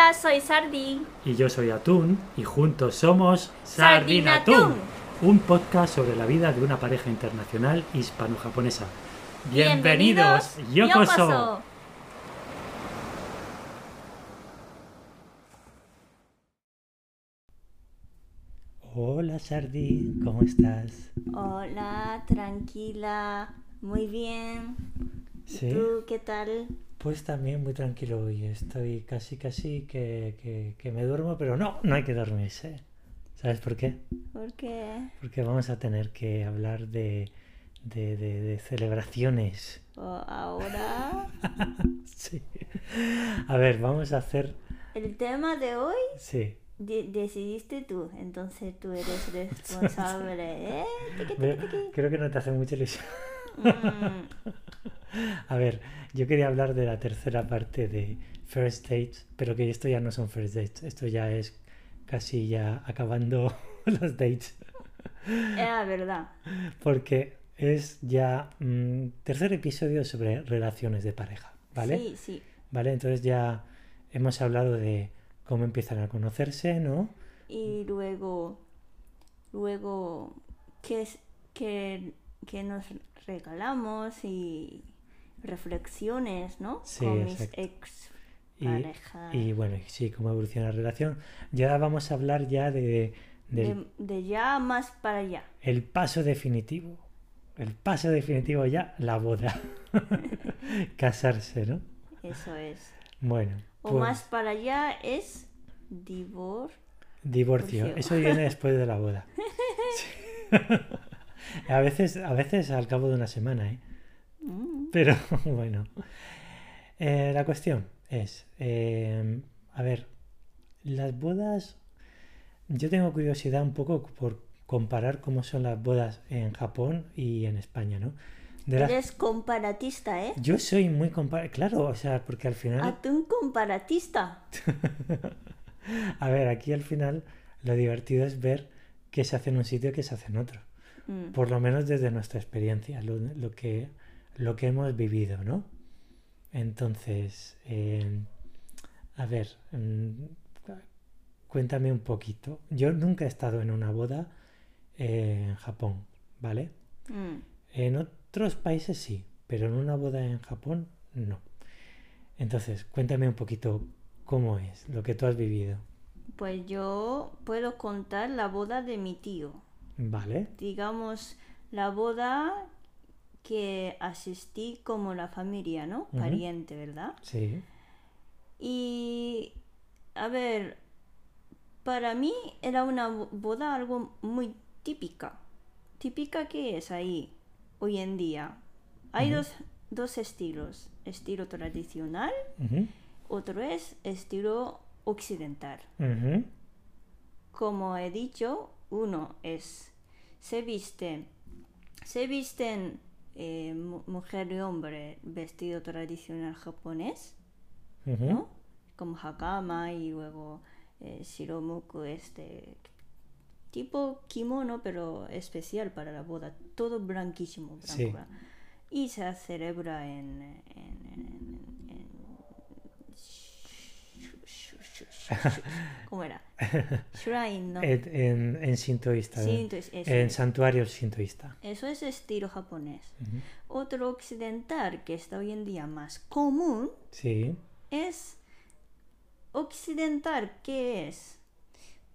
Hola, soy Sardi. Y yo soy Atún y juntos somos Sardinatún, un podcast sobre la vida de una pareja internacional hispano-japonesa. Bienvenidos, Yokoso. Hola Sardi, ¿cómo estás? Hola, tranquila, muy bien. ¿Y Sí. ¿Tú qué tal? Pues también muy tranquilo hoy. Estoy casi casi que, que- que me duermo, pero no, no hay que dormirse. ¿Sabes por qué? ¿Por qué? Porque vamos a tener que hablar de, de, de- de celebraciones. Ahora, Sí. A ver, vamos a hacer... el tema de hoy Sí. de- decidiste tú, entonces tú eres responsable, ¿eh? Creo que no te hace mucha ilusión. Mm, A ver, yo quería hablar de la tercera parte de First Dates, pero que esto ya no son First Dates, esto ya es casi ya acabando los dates, Era verdad. porque es ya mm, tercer episodio sobre relaciones de pareja, ¿vale? Sí, sí. Vale, entonces ya hemos hablado de cómo empiezan a conocerse, ¿no? Y luego, luego, ¿qué, es, qué, qué nos regalamos? Y reflexiones, ¿no? Sí, Con mis exacto. ex Y, parejas. y bueno, y sí, cómo evoluciona la relación. Ya vamos a hablar ya de, De, de ya más para allá. el paso definitivo. El paso definitivo ya, la boda. Casarse, ¿no? Eso es. Bueno. O pues, más para allá es divorcio. Divorcio. divorcio. Eso viene después de la boda. Sí. a veces, a veces al cabo de una semana, ¿eh? Mm, Pero bueno. Eh, la cuestión es, eh, a ver, las bodas, yo tengo curiosidad un poco por comparar cómo son las bodas en Japón y en España, ¿no? De las- Eres comparatista, ¿eh? Yo soy muy compar claro, o sea, porque al final, Atún comparatista. a ver, aquí al final lo divertido es ver qué se hace en un sitio y qué se hace en otro. Mm, Por lo menos desde nuestra experiencia, lo, lo que, lo que hemos vivido, ¿no? Entonces, eh, a ver, mm, cuéntame un poquito. Yo nunca he estado en una boda eh, en Japón, ¿vale? mm. En otros países sí, pero en una boda en Japón no. Entonces, cuéntame un poquito cómo es, lo que tú has vivido, Pues yo puedo contar la boda de mi tío. ¿Vale? digamos, la boda que asistí como la familia, ¿no? Pariente, ¿verdad? Sí, Y, a ver, para mí era una bo- boda algo muy típica. ¿Típica qué es ahí, hoy en día? Hay dos, dos estilos. Estilo tradicional, otro es estilo occidental. como he dicho, uno es se visten, se visten eh, mu- mujer y hombre vestido tradicional japonés. ¿no? Como hakama y luego eh, shiromuku, este tipo kimono pero especial para la boda, todo blanquísimo, blanco, Sí. y se celebra en, en- en- en- en- ¿cómo era? Shrine, ¿no? En, en, en sintoísta, entonces eso, en es. santuario sintoísta. Eso es estilo japonés. Otro occidental que está hoy en día más común Sí, es occidental, ¿qué es?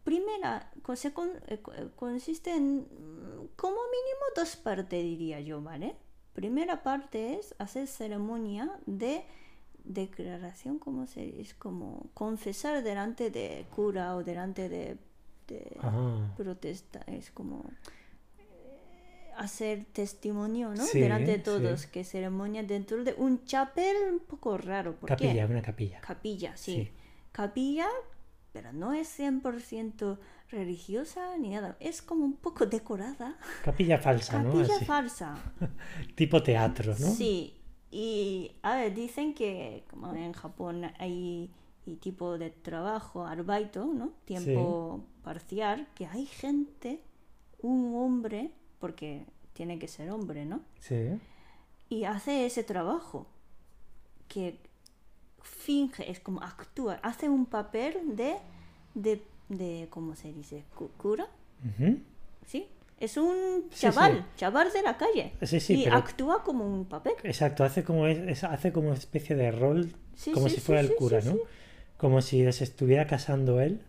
Primera, con- eh, eh, consiste en mm, como mínimo dos partes, diría yo, ¿vale? Primera parte es hacer ceremonia de declaración, como se es como confesar delante de cura o delante de, de protesta, es como eh, hacer testimonio, ¿no? Sí, delante de sí. todos, que ceremonia dentro de un chapel un poco raro, ¿por qué? capilla, una capilla. Capilla, sí. Sí. Capilla, pero no es 100% religiosa ni nada. Es como un poco decorada. Capilla falsa, ¿no? Capilla falsa. Tipo teatro, ¿no? Sí. Y, a ver, dicen que como en Japón hay y tipo de trabajo, arbaito, ¿no? Tiempo parcial, que hay gente, un hombre, porque tiene que ser hombre, ¿no? Sí. y hace ese trabajo que finge, es como actúa, hace un papel de, de, de ¿cómo se dice? Cu- ¿Cura? Ujú. ¿Sí? Es un chaval, sí. chaval de la calle. Sí, sí, y pero- actúa como un papel. Exacto, hace como, es- hace como una especie de rol, como si fuera el cura, ¿no? Como si se estuviera casando él,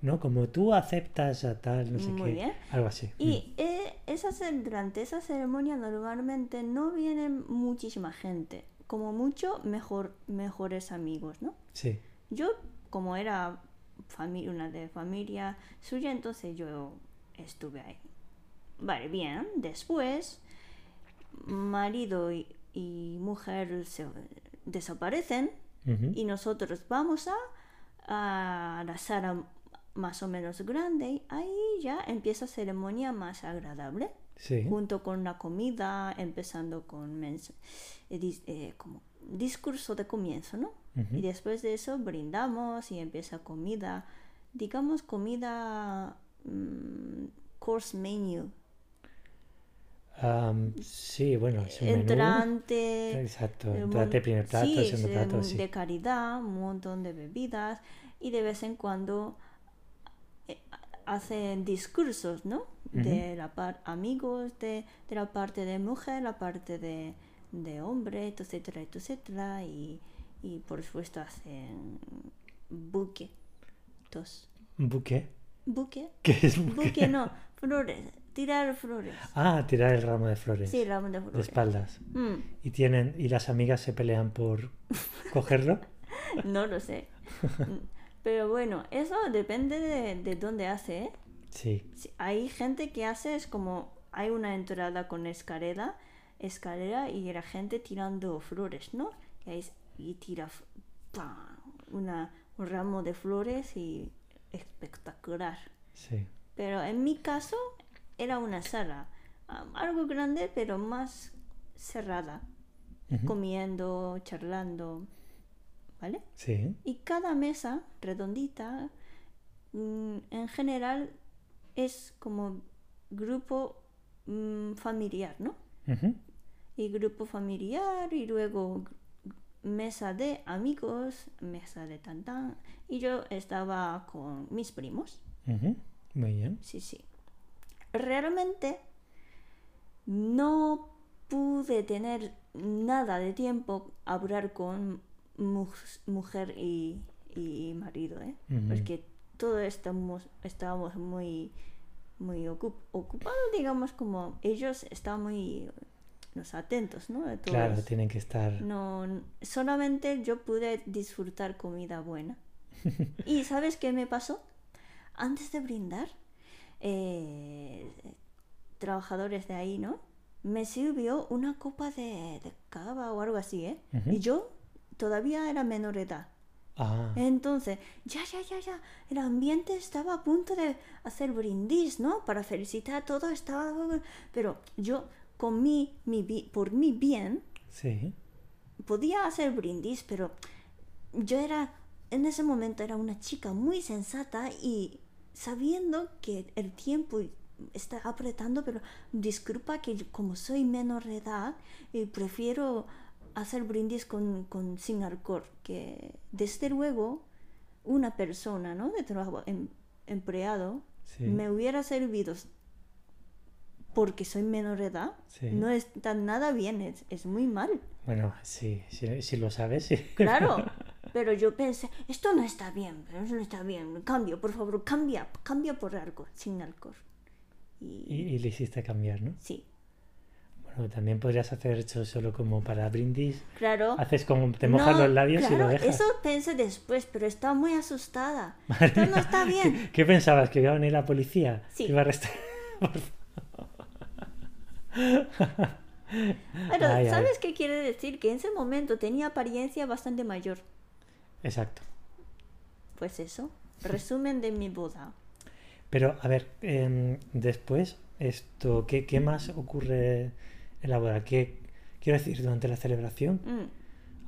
¿no? Como tú aceptas a tal, no sé Muy qué. bien. Algo así. Y eh, esa, durante esa ceremonia normalmente no viene muchísima gente. Como mucho, mejor, mejores amigos, ¿no? Mm, Sí. Yo, como era una de familia suya, entonces yo estuve ahí. Vale, bien. Después, marido y, y mujer se desaparecen y nosotros vamos a, a la sala más o menos grande y ahí ya empieza ceremonia más agradable Sí. junto con la comida empezando con mens- eh, eh, como discurso de comienzo no y después de eso brindamos y empieza comida digamos comida mm, course menu Am, sí, bueno, es un menú. entrante Exacto, eh, entrante, primer plato, sí, segundo plato, sí. de caridad, un montón de bebidas y de vez en cuando eh, hacen discursos, ¿no? De la par amigos de, de la parte de mujer, la parte de, de hombre, etcétera, etcétera y, y por supuesto hacen buque, tos, ¿Un buque? buque, ¿Qué es buque? buque no, flores, tirar flores, Ah, tirar el ramo de flores. sí, ramo de de flores. espaldas. Mm. Y tienen, y las amigas se pelean por cogerlo. No lo sé. Pero bueno, eso depende de, de dónde hace. ¿eh? Sí. Sí, Hay gente que hace es como hay una entrada con escalera, escalera y la gente tirando flores, ¿no? Y, ahí y tira una, un ramo de flores y espectacular. Sí. Pero en mi caso era una sala, algo grande pero más cerrada, comiendo, charlando, ¿vale? Sí. Y cada mesa redondita, mm, en general, es como grupo mm, familiar, ¿no? Y grupo familiar y luego mesa de amigos, mesa de tantán. Y yo estaba con mis primos. Muy bien. Sí, sí. Realmente no pude tener nada de tiempo a hablar con mu- mujer y, y marido, ¿eh? Porque todos estamos, estábamos muy, muy ocup- ocupados, digamos, como ellos estaban muy los atentos, ¿no? Todos. Claro, tienen que estar. No, solamente yo pude disfrutar comida buena. ¿Y sabes qué me pasó? Antes de brindar, eh, trabajadores de ahí, ¿no? Me sirvió una copa de, de cava o algo así, ¿eh? Y yo todavía era menor de edad. Ah, Entonces, ya, ya, ya, ya, el ambiente estaba a punto de hacer brindis, ¿no? Para felicitar, todo estaba... Pero yo, con mi, mi, por mi bien, sí. podía hacer brindis, pero yo era, en ese momento era una chica muy sensata y sabiendo que el tiempo está apretando, pero disculpa que como soy menor de edad, y prefiero hacer brindis con, con sin alcohol, que desde luego una persona, ¿no? De trabajo, em- empleado, Sí. me hubiera servido porque soy menor de edad, Sí. no está nada bien, es, es muy mal. Bueno, sí, si lo sabes, sí. Claro, pero yo pensé, esto no está bien, pero eso no está bien, cambio, por favor, cambia, cambia por algo, sin alcohol. Y, Y, y le hiciste cambiar, ¿no? sí, Bueno, también podrías hacer eso solo como para brindis. claro. Haces como te mojas No, los labios y claro, lo dejas. Eso pensé después, pero estaba muy asustada. Esto no está bien. ¿Qué, qué pensabas? ¿Que iba a venir la policía? Sí. ¿Que iba a arrestar? Pero, Ay, ay. ¿sabes qué quiere decir? Que en ese momento tenía apariencia bastante mayor. Exacto. Pues eso, resumen de mi boda. Pero, a ver, em, después, esto, ¿qué, qué más ocurre en la boda? ¿Qué, quiero decir, durante la celebración, Mm.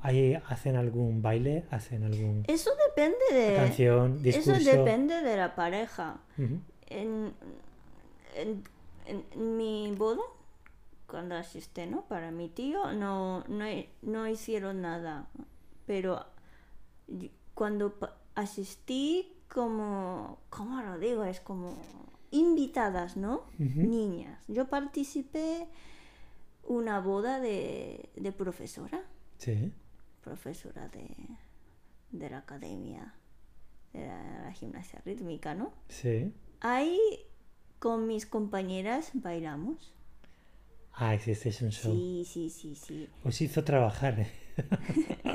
¿ahí hacen algún baile? ¿Hacen algún Eso depende de... canción, discurso? Eso depende de la pareja. En, en- en- en mi boda, cuando asisté, ¿no? Para mi tío, no, no, no hicieron nada. Pero cuando asistí como, ¿cómo lo digo? Es como invitadas, ¿no? Niñas. Yo participé una boda de, de profesora, Sí. profesora de, de la academia de la, la gimnasia rítmica, ¿no? Sí. Ahí con mis compañeras bailamos. Ah, es un show. Sí, sí, sí, sí. Os hizo trabajar.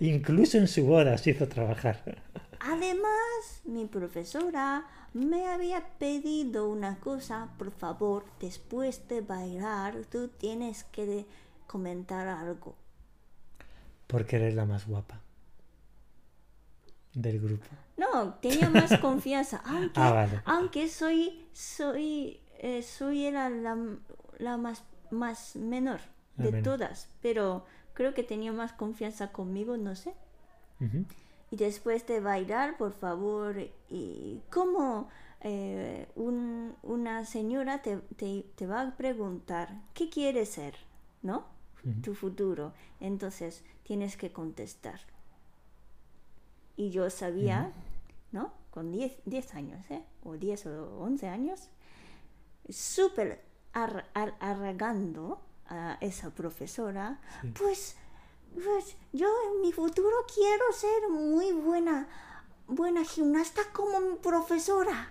Incluso en su boda os hizo trabajar. Además, mi profesora me había pedido una cosa, por favor, después de bailar, tú tienes que comentar algo. Porque eres la más guapa del grupo. No, tenía más confianza, aunque, Ah, vale. aunque soy, soy, eh, soy era la, la más, más menor La de menor. todas, pero creo que tenía más confianza conmigo, no sé. Ujú. Y después de bailar, por favor, y eh, un- una señora te, te- te va a preguntar, ¿qué quieres ser? ¿No? Tu futuro. Entonces tienes que contestar. Y yo sabía, ¿no? Con 10 10 años, ¿eh? O 10 o 11 años, súper ar- ar- arrogando a esa profesora, Sí. pues, pues yo en mi futuro quiero ser muy buena, buena gimnasta como mi profesora.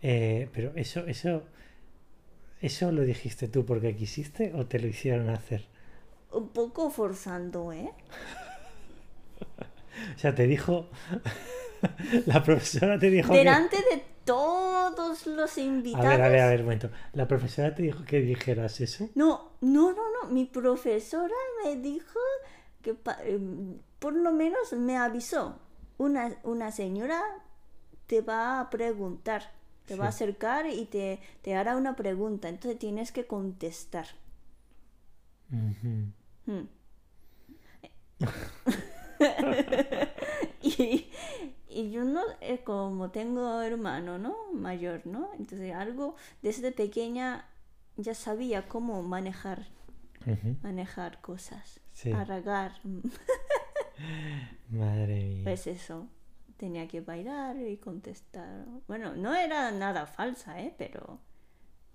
Eh, pero eso, eso, eso lo dijiste tú porque quisiste o te lo hicieron hacer. Un poco forzando, ¿eh? O sea, te dijo, la profesora te dijo que... Delante de todos los A invitados. ver, a ver, a ver, un momento. La profesora te dijo que dijeras eso. No, no, no, no. Mi profesora me dijo que em, por lo menos me avisó. Una, una señora te va a preguntar, te va a acercar y te, te hará una pregunta. Entonces tienes que contestar. Hmm. y, y yo no, eh, como tengo hermano, ¿no? Mayor, ¿no? Entonces algo desde pequeña ya sabía cómo manejar, manejar cosas, Sí. arragar. Madre mía. Pues eso, tenía que bailar y contestar. Bueno, no era nada falsa, ¿eh? Pero,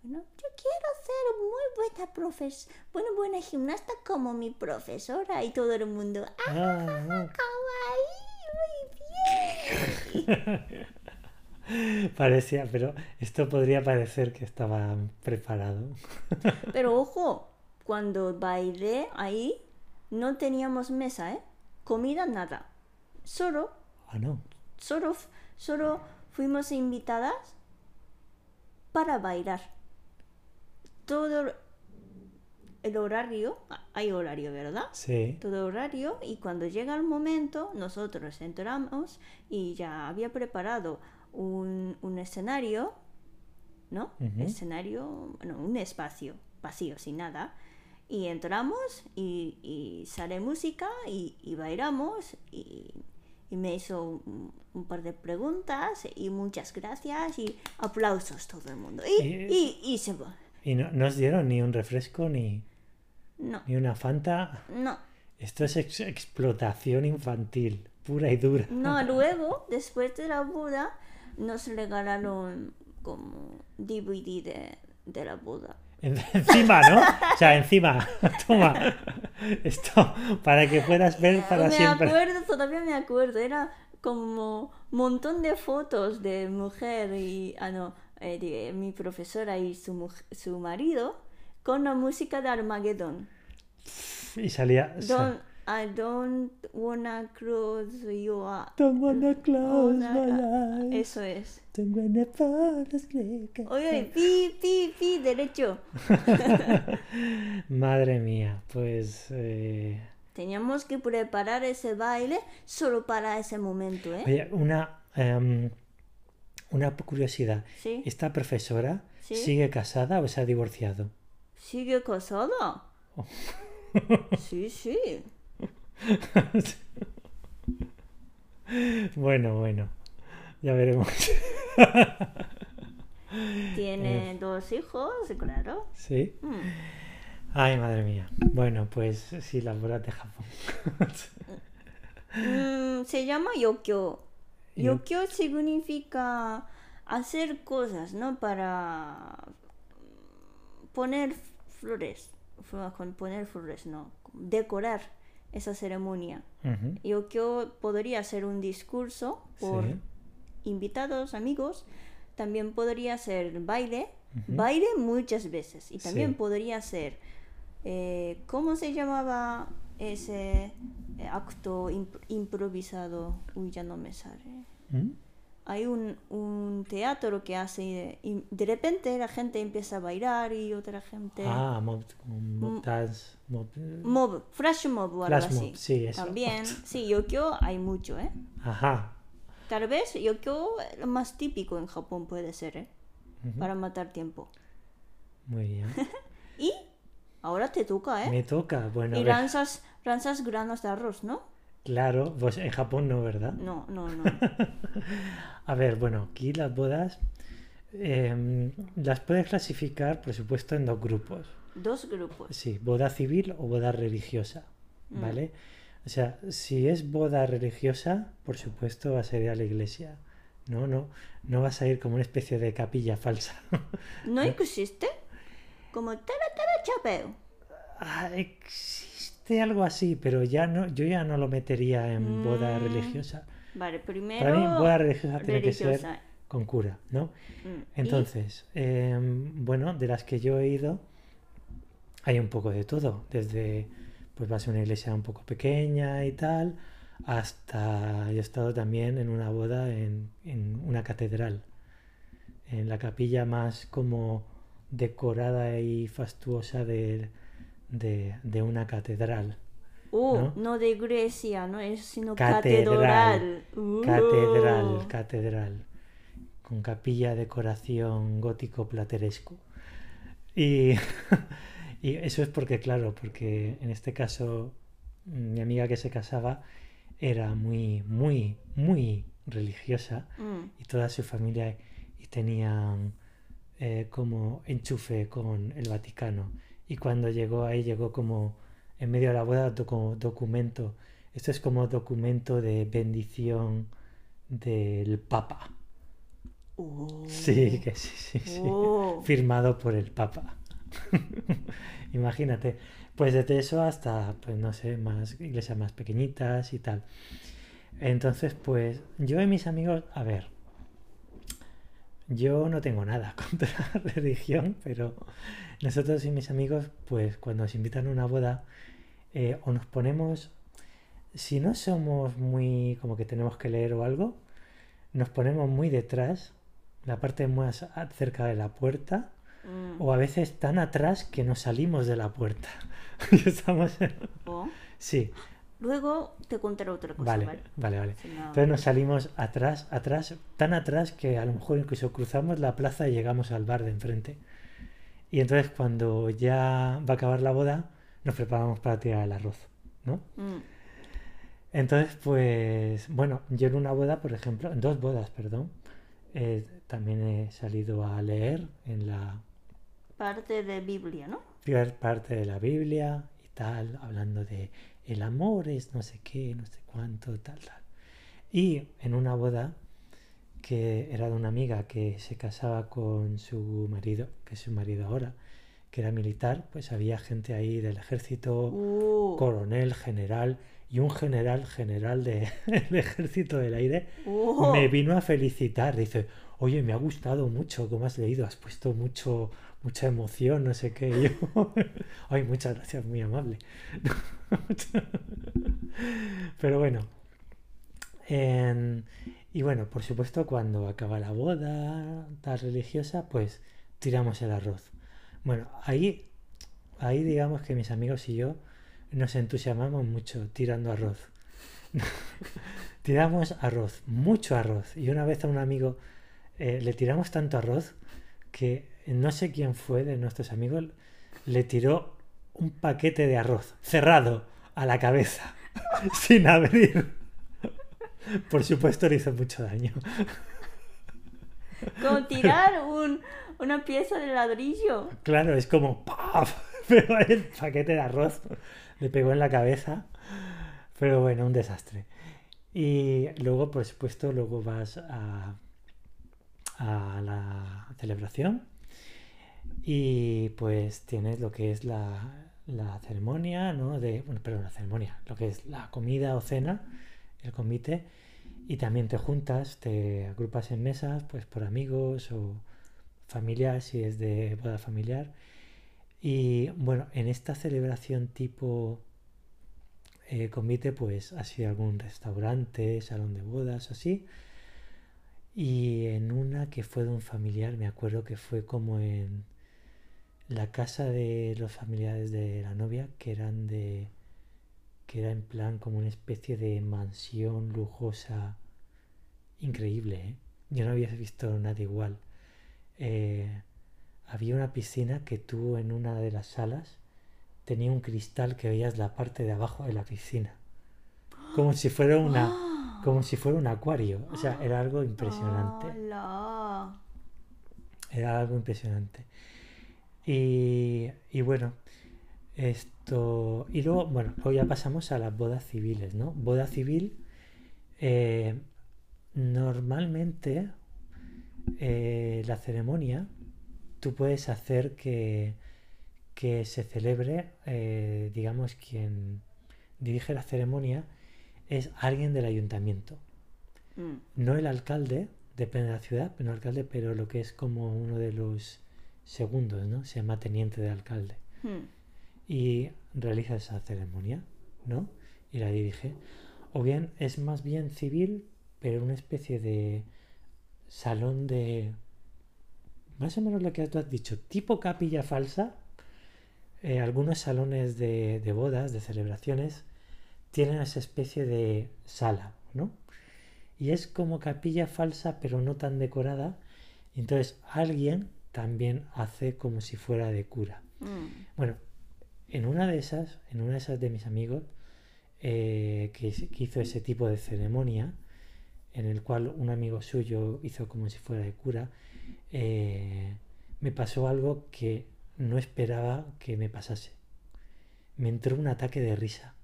bueno, yo quiero ser muy buena profes, buena, buena gimnasta como mi profesora y todo el mundo. ¡Ah, Ah, ah. kawaii! Parecía, pero esto podría parecer que estaba preparado. Pero ojo, cuando bailé ahí, no teníamos mesa, ¿eh? Comida, nada. Solo ¿O no? solo, solo fuimos invitadas para bailar. Todo el horario, ah, hay horario, ¿verdad? Sí. Todo horario y cuando llega el momento nosotros entramos y ya había preparado un, un escenario, ¿no? Ujú. Escenario, no, un espacio vacío, sin nada. Y entramos y, y sale música y, y bailamos y, y me hizo un, un par de preguntas y muchas gracias y aplausos todo el mundo. Y, Y- y, y se va. Y no, no os dieron ni un refresco ni, No, ni una fanta. no. Esto es ex- explotación infantil, pura y dura. No, luego, después de la boda, nos regalaron como DVD de, de la boda. En- Encima, ¿no? O sea, encima. Toma. Esto para que puedas ver para me siempre. acuerdo, todavía me acuerdo, era como un montón de fotos de mujer y, ah no, eh, de mi profesora y su, su marido con la música de Armageddon. Y salía. Don't, I don't wanna close your Don't wanna close my ah, eyes. Eso es. Don't wanna fall asleep. Oye, oye, pi, pi, pi, derecho. Madre mía, pues. eh, Teníamos que preparar ese baile solo para ese momento, ¿eh? Oye, una. em, una curiosidad. Sí. ¿Esta profesora Sí. sigue casada o se ha divorciado? ¿Sigue casada? Sí, sí. Bueno, bueno. Ya veremos. Tiene dos hijos, claro. ¿Sí? Mm. Ay, madre mía. Bueno, pues sí, las bolas de Japón. Mm, se llama yokyo. Yo- Yokyo significa hacer cosas, ¿no? Para poner flores. Con poner flores, no. Decorar esa ceremonia. Yokyo podría ser un discurso por Sí. invitados, amigos. También podría ser baile. Baile muchas veces. Y también Sí. podría ser. eh, ¿Cómo se llamaba ese eh, acto imp- improvisado? Uy, ya no me sale. ¿Mm? Hay un, un teatro que hace. eh, y de repente la gente empieza a bailar y otra gente. Ah, mob, como mob Mm. dance, mob, Mob, flash mob o algo Flash así. mob, sí, eso. También, sí, Yokyo hay mucho, ¿eh? Ajá. Tal vez Yokyo lo más típico en Japón puede ser, ¿eh? Para matar tiempo. Muy bien. Y ahora te toca, ¿eh? Me toca. Bueno, Y lanzas, lanzas granos de arroz, ¿no? Claro, pues en Japón no, ¿verdad? No, no, no. A ver, bueno, aquí las bodas em, las puedes clasificar, por supuesto, en dos grupos. Dos grupos. Sí, boda civil o boda religiosa, Mm. ¿vale? O sea, si es boda religiosa, por supuesto vas a ir a la iglesia. No, no, no vas a ir como una especie de capilla falsa. ¿No existe? Como tara tara chapeo. Ah, existe algo así, pero ya no, yo ya no lo metería en boda Mm. religiosa. Vale, primero. Para mí, boda religiosa tiene que ser con cura, ¿no? Mm. Entonces, em, bueno, de las que yo he ido, hay un poco de todo. Desde, pues vas a una iglesia un poco pequeña y tal, hasta yo he estado también en una boda en, en una catedral. En la capilla más como decorada y fastuosa de, de, de una catedral. Oh, ¿no? ¿no? de iglesia, no es sino Catedral. catedral. Uh. Catedral, catedral. Con capilla, decoración gótico plateresco. Y, y eso es porque, claro, porque en este caso mi amiga que se casaba era muy, muy, muy religiosa Mm. y toda su familia y tenían eh, como enchufe con el Vaticano. Y cuando llegó ahí, llegó como en medio de la boda como documento. Esto es como documento de bendición del Papa. Oh. Sí, que sí, sí, sí. Oh. Firmado por el Papa. Imagínate. Pues desde eso hasta, pues no sé, más iglesias más pequeñitas y tal. Entonces, pues yo y mis amigos, a ver, yo no tengo nada contra la religión, pero nosotros y mis amigos, pues cuando nos invitan a una boda, eh, o nos ponemos, si no somos muy como que tenemos que leer o algo, nos ponemos muy detrás, la parte más cerca de la puerta, Mm. o a veces tan atrás que nos salimos de la puerta. Y Estamos en- Oh. Sí, Luego te contaré otra cosa, vale, ¿vale? vale, vale. Si no- Entonces nos salimos atrás, atrás, tan atrás que a lo mejor incluso cruzamos la plaza y llegamos al bar de enfrente. Y entonces cuando ya va a acabar la boda, nos preparamos para tirar el arroz, ¿no? Mm. Entonces, pues, bueno, yo en una boda, por ejemplo, en dos bodas, perdón, eh, también he salido a leer en la Parte de Biblia, ¿no? parte de la Biblia y tal, hablando de el amor es no sé qué, no sé cuánto, tal, tal. Y en una boda que era de una amiga que se casaba con su marido, que es su marido ahora, que era militar, pues había gente ahí del ejército, Uh. coronel, general y un general general de- del ejército del aire Uh. me vino a felicitar. Dice, oye, me ha gustado mucho cómo has leído, has puesto mucho, mucha emoción, no sé qué. Yo, ay, muchas gracias, muy amable. Pero bueno. en- y bueno, por supuesto, cuando acaba la boda tal religiosa, pues tiramos el arroz. Bueno, ahí, ahí digamos que mis amigos y yo nos entusiasmamos mucho tirando arroz. tiramos arroz, mucho arroz. Y una vez a un amigo eh, le tiramos tanto arroz que no sé quién fue de nuestros amigos, le tiró un paquete de arroz cerrado a la cabeza, sin abrir. Por supuesto le hizo mucho daño. Como tirar un, una pieza de ladrillo. Claro, es como ¡paf! Pero el paquete de arroz le pegó en la cabeza. Pero bueno, un desastre. Y luego, por supuesto, luego vas a, a la celebración y pues tienes lo que es la, la ceremonia, ¿no? De, bueno, perdón, la ceremonia, lo que es la comida o cena, el comité, y también te juntas, te agrupas en mesas, pues por amigos o familiar, si es de boda familiar. Y bueno, en esta celebración tipo eh, comité, pues ha sido algún restaurante, salón de bodas, así. Y en una que fue de un familiar, me acuerdo que fue como en la casa de los familiares de la novia, que eran de. que era en plan como una especie de mansión lujosa increíble, ¿eh? Yo no había visto nada igual. Eh, había una piscina que tú en una de las salas tenía un cristal que veías la parte de abajo de la piscina. Como si fuera una. como si fuera un acuario. O sea, era algo impresionante. Era algo impresionante. Y, y bueno, esto. Y luego, bueno, luego ya pasamos a las bodas civiles, ¿no? Boda civil. Eh, normalmente eh, la ceremonia tú puedes hacer que, que se celebre, eh, digamos, quien dirige la ceremonia es alguien del ayuntamiento. Mm. No el alcalde, depende de la ciudad, pero el alcalde, pero lo que es como uno de los segundos, ¿no? Se llama teniente de alcalde. Hmm. Y realiza esa ceremonia, ¿no? Y la dirige. O bien es más bien civil, pero una especie de salón de... Más o menos lo que tú has dicho, tipo capilla falsa. Eh, algunos salones de, de bodas, de celebraciones, tienen esa especie de sala, ¿no? Y es como capilla falsa, pero no tan decorada. Entonces alguien también hace como si fuera de cura. Mm. Bueno, en una de esas, en una de esas de mis amigos, eh, que, hizo ese tipo de ceremonia, en el cual un amigo suyo hizo como si fuera de cura, eh, me pasó algo que no esperaba que me pasase. Me entró un ataque de risa,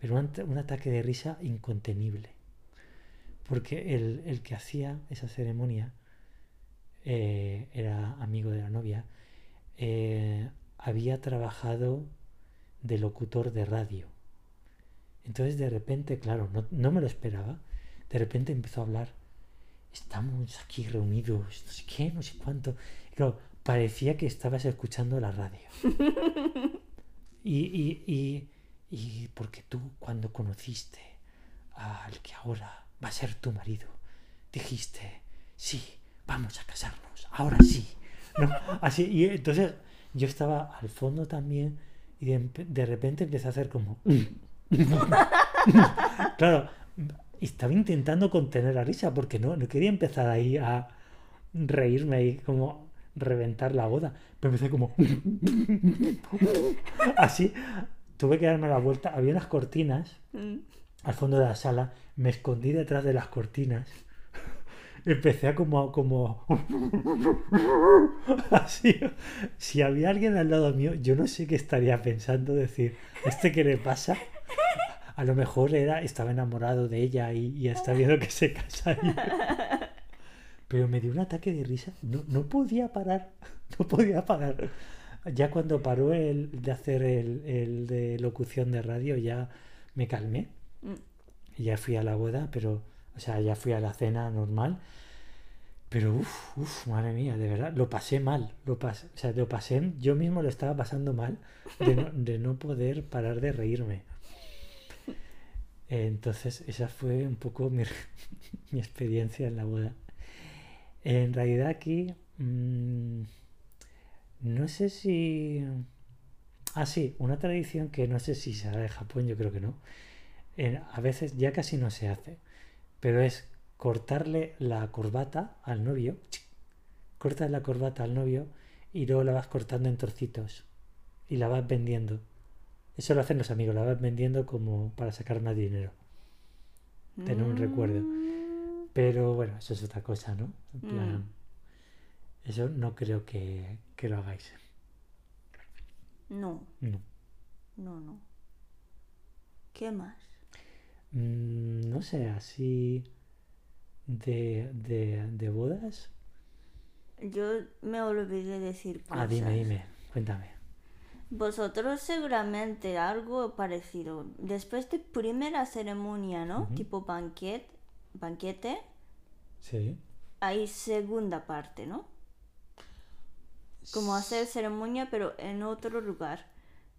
pero un, ataque de risa incontenible, porque el, el que hacía esa ceremonia eh, era amigo de la novia, eh, había trabajado de locutor de radio. Entonces de repente, claro, no, me lo esperaba, de repente empezó a hablar, estamos aquí reunidos, no sé qué, no sé cuánto. claro, parecía que estabas escuchando la radio. y, y, y, y porque tú cuando conociste al que ahora va a ser tu marido, dijiste, sí, vamos a casarnos, ahora sí. Así, y entonces yo estaba al fondo también y de, repente empecé a hacer como... claro, estaba intentando contener la risa porque no, no quería empezar ahí a reírme y como reventar la boda. Pero empecé como... Así, tuve que darme la vuelta. Había unas cortinas mm. al fondo de la sala. Me escondí detrás de las cortinas empecé a como, como así. Si había alguien al lado mío, yo no sé qué estaría pensando, decir, ¿este qué le pasa? A lo mejor era, estaba enamorado de ella y, y está viendo que se casaría. Pero me dio un ataque de risa. No, no podía parar. No podía parar. Ya cuando paró el de hacer el, el de locución de radio, ya me calmé. Mm. Y ya fui a la boda, pero o sea, ya fui a la cena normal. Pero uff, uff, madre mía, de verdad, lo pasé mal. Lo pasé, o sea, lo pasé, yo mismo lo estaba pasando mal de no, poder parar de reírme. Entonces, esa fue un poco mi, experiencia en la boda. En realidad aquí, mm, no sé si... Ah, sí, una tradición que no sé si será de Japón, yo creo que no. a veces ya casi no se hace pero es cortarle la corbata al novio, cortas la corbata al novio y luego la vas cortando en trocitos y la vas vendiendo. Eso lo hacen los amigos, la vas vendiendo como para sacar más dinero. Tener un recuerdo. Mm. Pero bueno, eso es otra cosa, ¿no? Mm. Eso no creo que, que, lo hagáis. No. No. No, no. ¿Qué más? Mm, no sé, así de, de, de bodas. Yo me olvidé decir cosas. Ah, dime, dime, cuéntame. Vosotros seguramente algo parecido. Después de primera ceremonia, ¿no? Tipo banquet, banquete, Sí. hay segunda parte, ¿no? Como hacer ceremonia pero en otro lugar.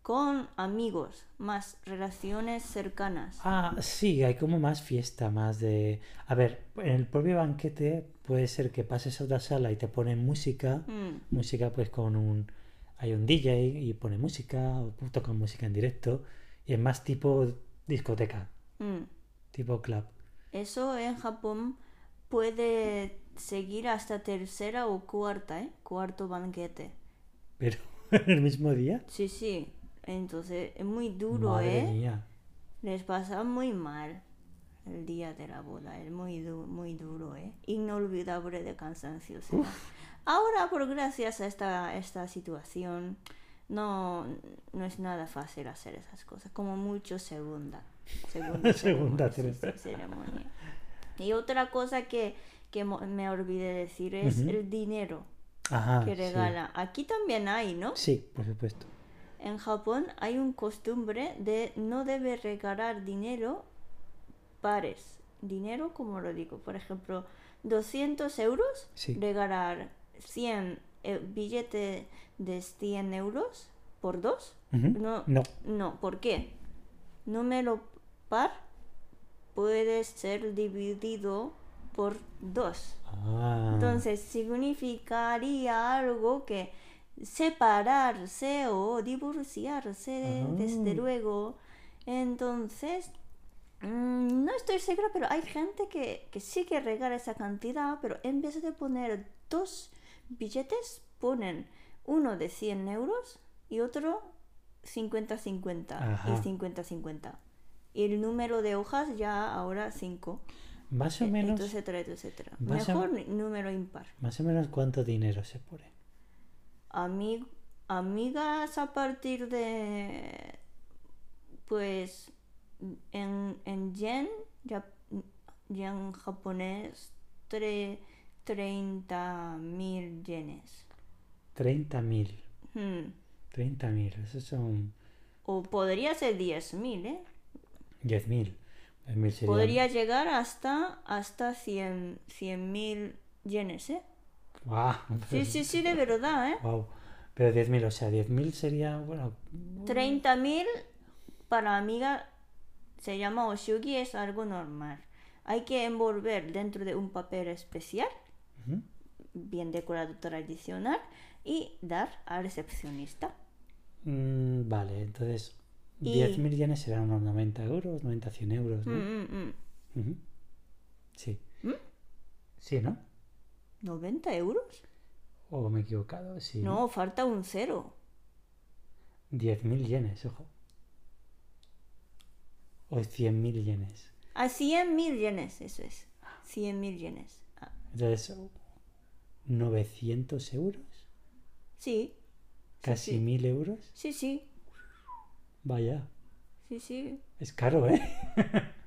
Con amigos, más relaciones cercanas. Ah, sí, hay como más fiesta, más de... A ver, en el propio banquete puede ser que pases a otra sala y te ponen música, Mm, música pues con un... Hay un DJ y pone música, o tocan música en directo, y es más tipo discoteca, mm. tipo club. Eso en Japón puede seguir hasta tercera o cuarta, ¿eh? Cuarto banquete. Pero en el mismo día, Sí, sí. Entonces es muy duro, madre ¿eh? mía. Les pasa muy mal el día de la boda. Es muy, du- muy duro, ¿eh? Inolvidable de cansancio. Ahora, por gracias a esta, esta situación, no, no es nada fácil hacer esas cosas. Como mucho segunda. Segunda, Segunda ceremonia. Y otra cosa que, que me olvidé decir es el dinero Ajá, que sí. regala. Aquí también hay, ¿no? Sí, por supuesto. En Japón hay un costumbre de no debe regalar dinero pares. Dinero, como lo digo, por ejemplo, 200 euros, Sí. regalar 100 eh, billete de 100 euros por dos. No, No. no, ¿por qué? Número par puede ser dividido por dos. Ah, Entonces significaría algo que separarse o divorciarse, Ah. desde luego. Entonces, mm, no estoy segura, pero hay gente que, que sí que regala esa cantidad, pero en vez de poner dos billetes, ponen uno de 100 euros y otro 50-50 Ajá. y 50-50. Y el número de hojas ya ahora 5 más o menos, etcétera, etcétera. O- Mejor ni- número impar. más o menos cuánto dinero se pone. Ami- amigas a partir de pues en, en yen ya, yen japonés tre, 30 mil yenes 30.000. Hmm. 30.000, esos son o podría ser 10 mil ¿eh? 10.000. 10.000 serían- podría llegar hasta hasta 100 mil yenes ¿eh? Guau, sí sí sí de verdad ¿eh? guau. Pero 10.000, o sea, 10.000 sería, bueno, 30.000 para amiga se llama oshugi, es algo normal. Hay que envolver dentro de un papel especial, ujú. bien decorado tradicional, y dar al recepcionista. Mm, vale, entonces Y- 10.000 yenes serán unos 90 euros, 90, 100 euros, Mm, ¿no? mm, mm. Ujú. Sí. ¿Mm? Sí, ¿no? ¿90 euros? ¿O me he equivocado? Sí. No, falta un cero. 10.000 yenes, ojo. O 100.000 yenes. A 100.000 yenes, eso es. 100.000 yenes. Ah, Entonces, 900 euros, sí. casi sí. 1.000 euros. Sí, sí. Vaya, Sí, sí. es caro, ¿eh?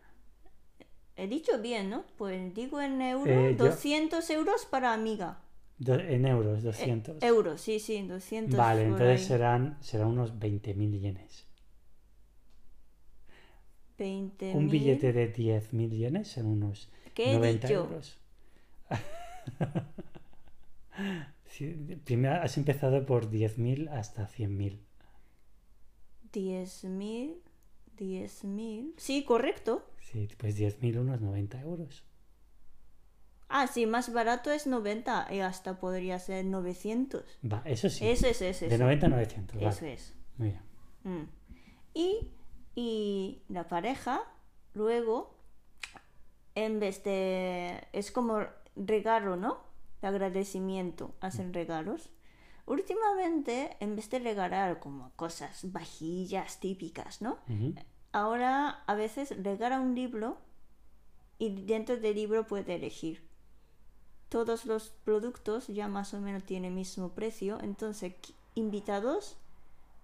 He dicho bien, ¿no? Pues digo en euros, Eh, yo- 200 euros para amiga. Do- en euros, Eh, 200. euros, sí, sí, 200. Vale, entonces ahí. serán, serán unos 20.000 yenes. 20 Un billete de 10.000 yenes son unos ¿Qué he 90 dicho? euros. Sí, primero has empezado por 10.000 hasta 100.000. 10.000, 10.000. Sí, correcto. Sí, pues 10.000 unos 90 euros. Ah, sí, más barato es 90 y hasta podría ser 900. Va, eso sí. Eso es, eso de es. 90 a 900. vale. Eso es. Muy bien. Mm. Y, y la pareja luego, en vez de... Es como regalo, ¿no? De agradecimiento, hacen regalos. Últimamente, en vez de regalar como cosas, vajillas típicas, ¿no? Ahora a veces regala un libro y dentro del libro puede elegir. Todos los productos ya más o menos tienen el mismo precio, entonces invitados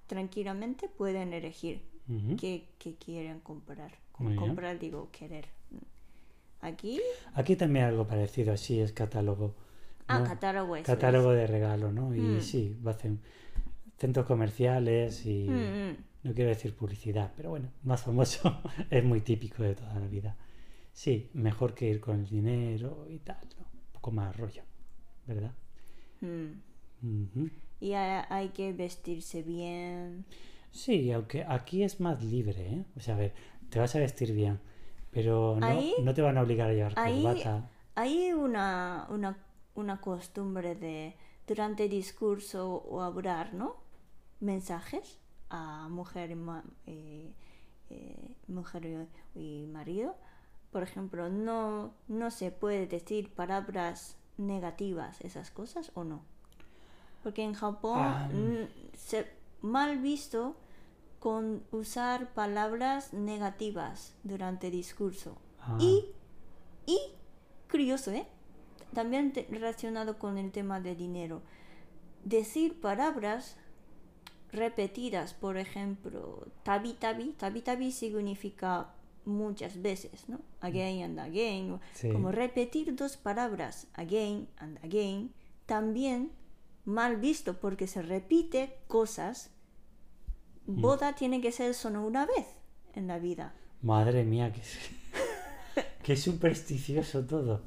tranquilamente pueden elegir que quieren comprar. Comprar digo querer. Aquí, Aquí también algo parecido, sí, es catálogo. Ah, ¿no? catálogo eso Catálogo de regalo, ¿no? Y Mm. sí, hacen centros comerciales y. Mm, mm. no quiero decir publicidad, pero bueno, más famoso es muy típico de toda la vida. Sí, mejor que ir con el dinero y tal, ¿no? Un poco más rollo, ¿verdad? Mm. Y hay, hay que vestirse bien. Sí, aunque aquí es más libre, ¿eh? O sea, a ver, te vas a vestir bien, pero no, Ahí- no te van a obligar a llevar ahí- corbata. Hay una, una, una costumbre de durante discurso o hablar, ¿no? Mensajes a mujer y, ma- eh, eh, mujer y, marido. Por ejemplo, no, no se puede decir palabras negativas, esas cosas, o no. Porque en Japón Ah. se mal visto con usar palabras negativas durante discurso. Ah, Y, y, curioso, ¿eh? También relacionado con el tema de dinero. Decir palabras repetidas, por ejemplo, tabi tabi, tabi tabi significa muchas veces, ¿no? Again and again. Sí. Como repetir dos palabras, again and again, también mal visto porque se repite cosas. Boda tiene que ser solo una vez en la vida. Madre mía, que, qué supersticioso todo.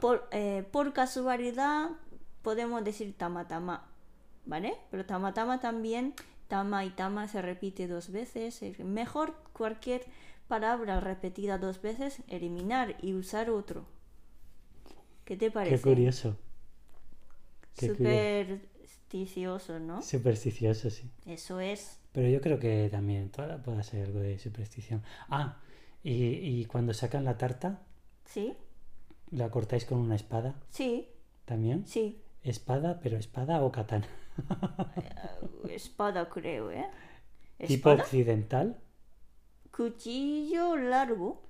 Por, eh, por casualidad podemos decir tama tama, ¿vale? Pero tama tama también, tama y tama se repite dos veces. es Mejor cualquier palabra repetida dos veces, eliminar y usar otro. ¿Qué te parece? Qué curioso. qué Supersticioso, ¿no? Supersticioso, sí. Eso es. Pero yo creo que también toda puede ser algo de superstición. Ah, y, y cuando sacan la tarta, ¿Sí? ¿La cortáis con una espada Sí, también? sí. Espada, pero espada o katana. Eh, Espada creo, ¿eh? Tipo occidental. cuchillo largo.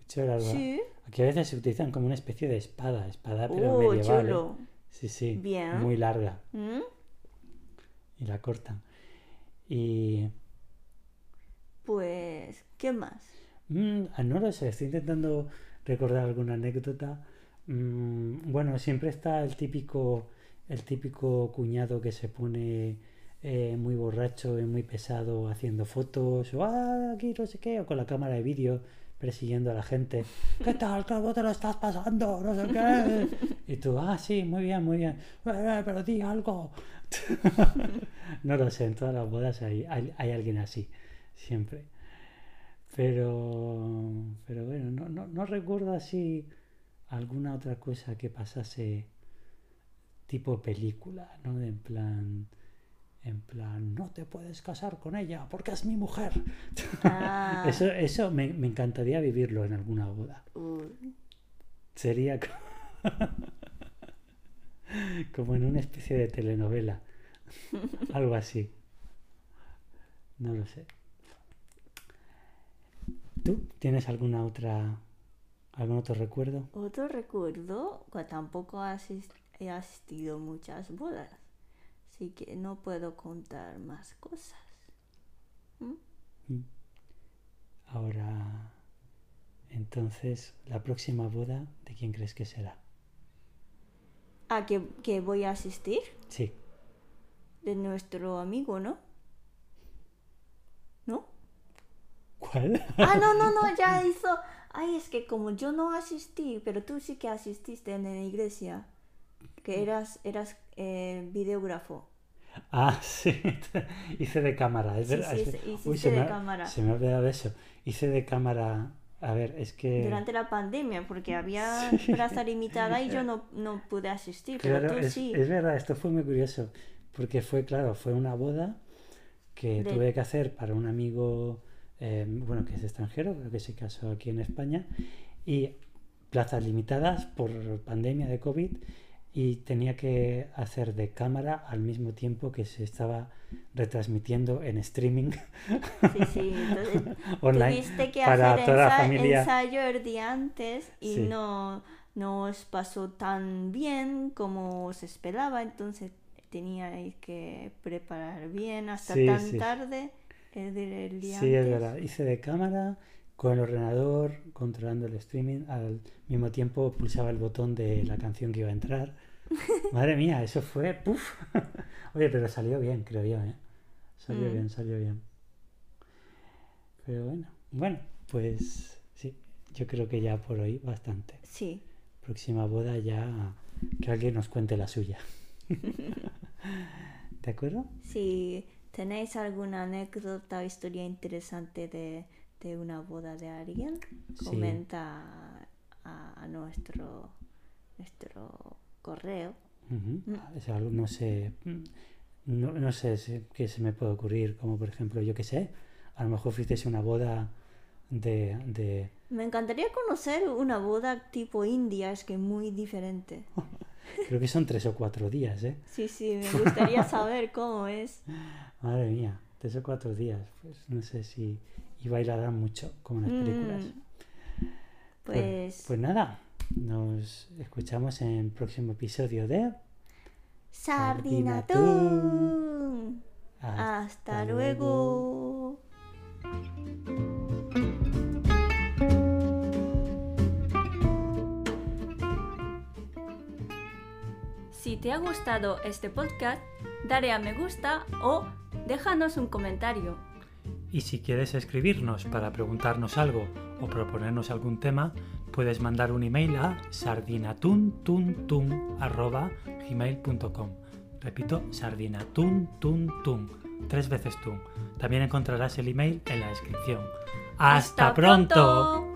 Mucho largo. Sí. Aquí a veces se utilizan como una especie de espada, espada pero Oh, medieval. ¿eh? chulo. Sí, sí. Bien. Muy larga. ¿Mm? Y la cortan. Y Pues, ¿qué más? Mm, ah, no lo sé, estoy intentando recordar alguna anécdota. Mm, bueno, siempre está el típico, el típico cuñado que se pone eh, muy borracho y muy pesado haciendo fotos, o "Ah, aquí no sé qué, o con la cámara de vídeo persiguiendo a la gente. ¿Qué tal? ¿Cómo te lo estás pasando? No sé qué. Y tú, ah, sí, muy bien, muy bien. "Eh, pero di algo. no lo sé, en todas las bodas hay, hay, hay alguien así, siempre. Pero, pero bueno, no, no, no recuerdo así alguna otra cosa que pasase tipo película, ¿no? En plan, en plan, no te puedes casar con ella porque es mi mujer. Ah, Eso, eso me, me encantaría vivirlo en alguna boda. Sería co- como en una especie de telenovela. Algo así. No lo sé. ¿Tú tienes alguna otra algún otro recuerdo? Otro recuerdo, que tampoco asis- he asistido a muchas bodas, así que no puedo contar más cosas. ¿Mm? Ahora, entonces, la próxima boda, ¿de quién crees que será? Ah, que, que voy a asistir Sí. de nuestro amigo. ¿No? ¿Cuál? Ah, no, no, no, ya hizo. Ay, es que como yo no asistí, pero tú sí que asististe en la iglesia, que eras, eras eh, videógrafo. Ah, sí, hice de cámara, es Sí, verdad. sí, sí, Uy, de cámara. se me ha olvidado eso. Hice de cámara, a ver, es que... Durante la pandemia, porque había plaza limitada y yo no, no pude asistir, pero tú es, sí. es verdad, esto fue muy curioso, porque fue, claro, fue una boda que De- tuve que hacer para un amigo, eh, bueno, que es extranjero, creo que se casó aquí en España, y plazas limitadas por pandemia de COVID, y tenía que hacer de cámara al mismo tiempo que se estaba retransmitiendo en streaming Sí, sí. Entonces, online tuviste que para hacer toda la familia. ensayo el día antes y Sí. no, no os pasó tan bien como se esperaba, entonces teníais que preparar bien hasta Sí, tan sí. tarde. El, día Sí, es verdad. Hice de cámara con el ordenador, controlando el streaming. Al mismo tiempo pulsaba el botón de la canción que iba a entrar. Madre mía, eso fue... ¡Puf! Oye, pero salió bien, creo yo, ¿eh? Salió Mm. bien, salió bien. Pero bueno, bueno, pues sí, yo creo que ya por hoy bastante. Sí, Próxima boda ya que alguien nos cuente la suya. ¿De acuerdo? si tenéis alguna anécdota o historia interesante de, de una boda de alguien, Sí. comenta a, a nuestro, nuestro correo. Mm. Algo, no sé, mm, no, no sé si- qué se me puede ocurrir, como por ejemplo, yo qué sé, a lo mejor fuisteis una boda de, de... Me encantaría conocer una boda tipo India, es que muy diferente. Creo que son tres o cuatro días, ¿eh? Sí, sí, me gustaría saber cómo es. Madre mía, tres o cuatro días. Pues no sé si... Y bailarán mucho, como en las películas. Mm, Pues, Pues nada, nos escuchamos en el próximo episodio de... Sardinatún. Hasta Hasta luego. Si te ha gustado este podcast, dale a me gusta o déjanos un comentario. Y si quieres escribirnos para preguntarnos algo o proponernos algún tema, puedes mandar un email a sardinatuntun@gmail.com. Repito, sardinatuntun, tres veces tun. También encontrarás el email en la descripción. ¡Hasta, pronto!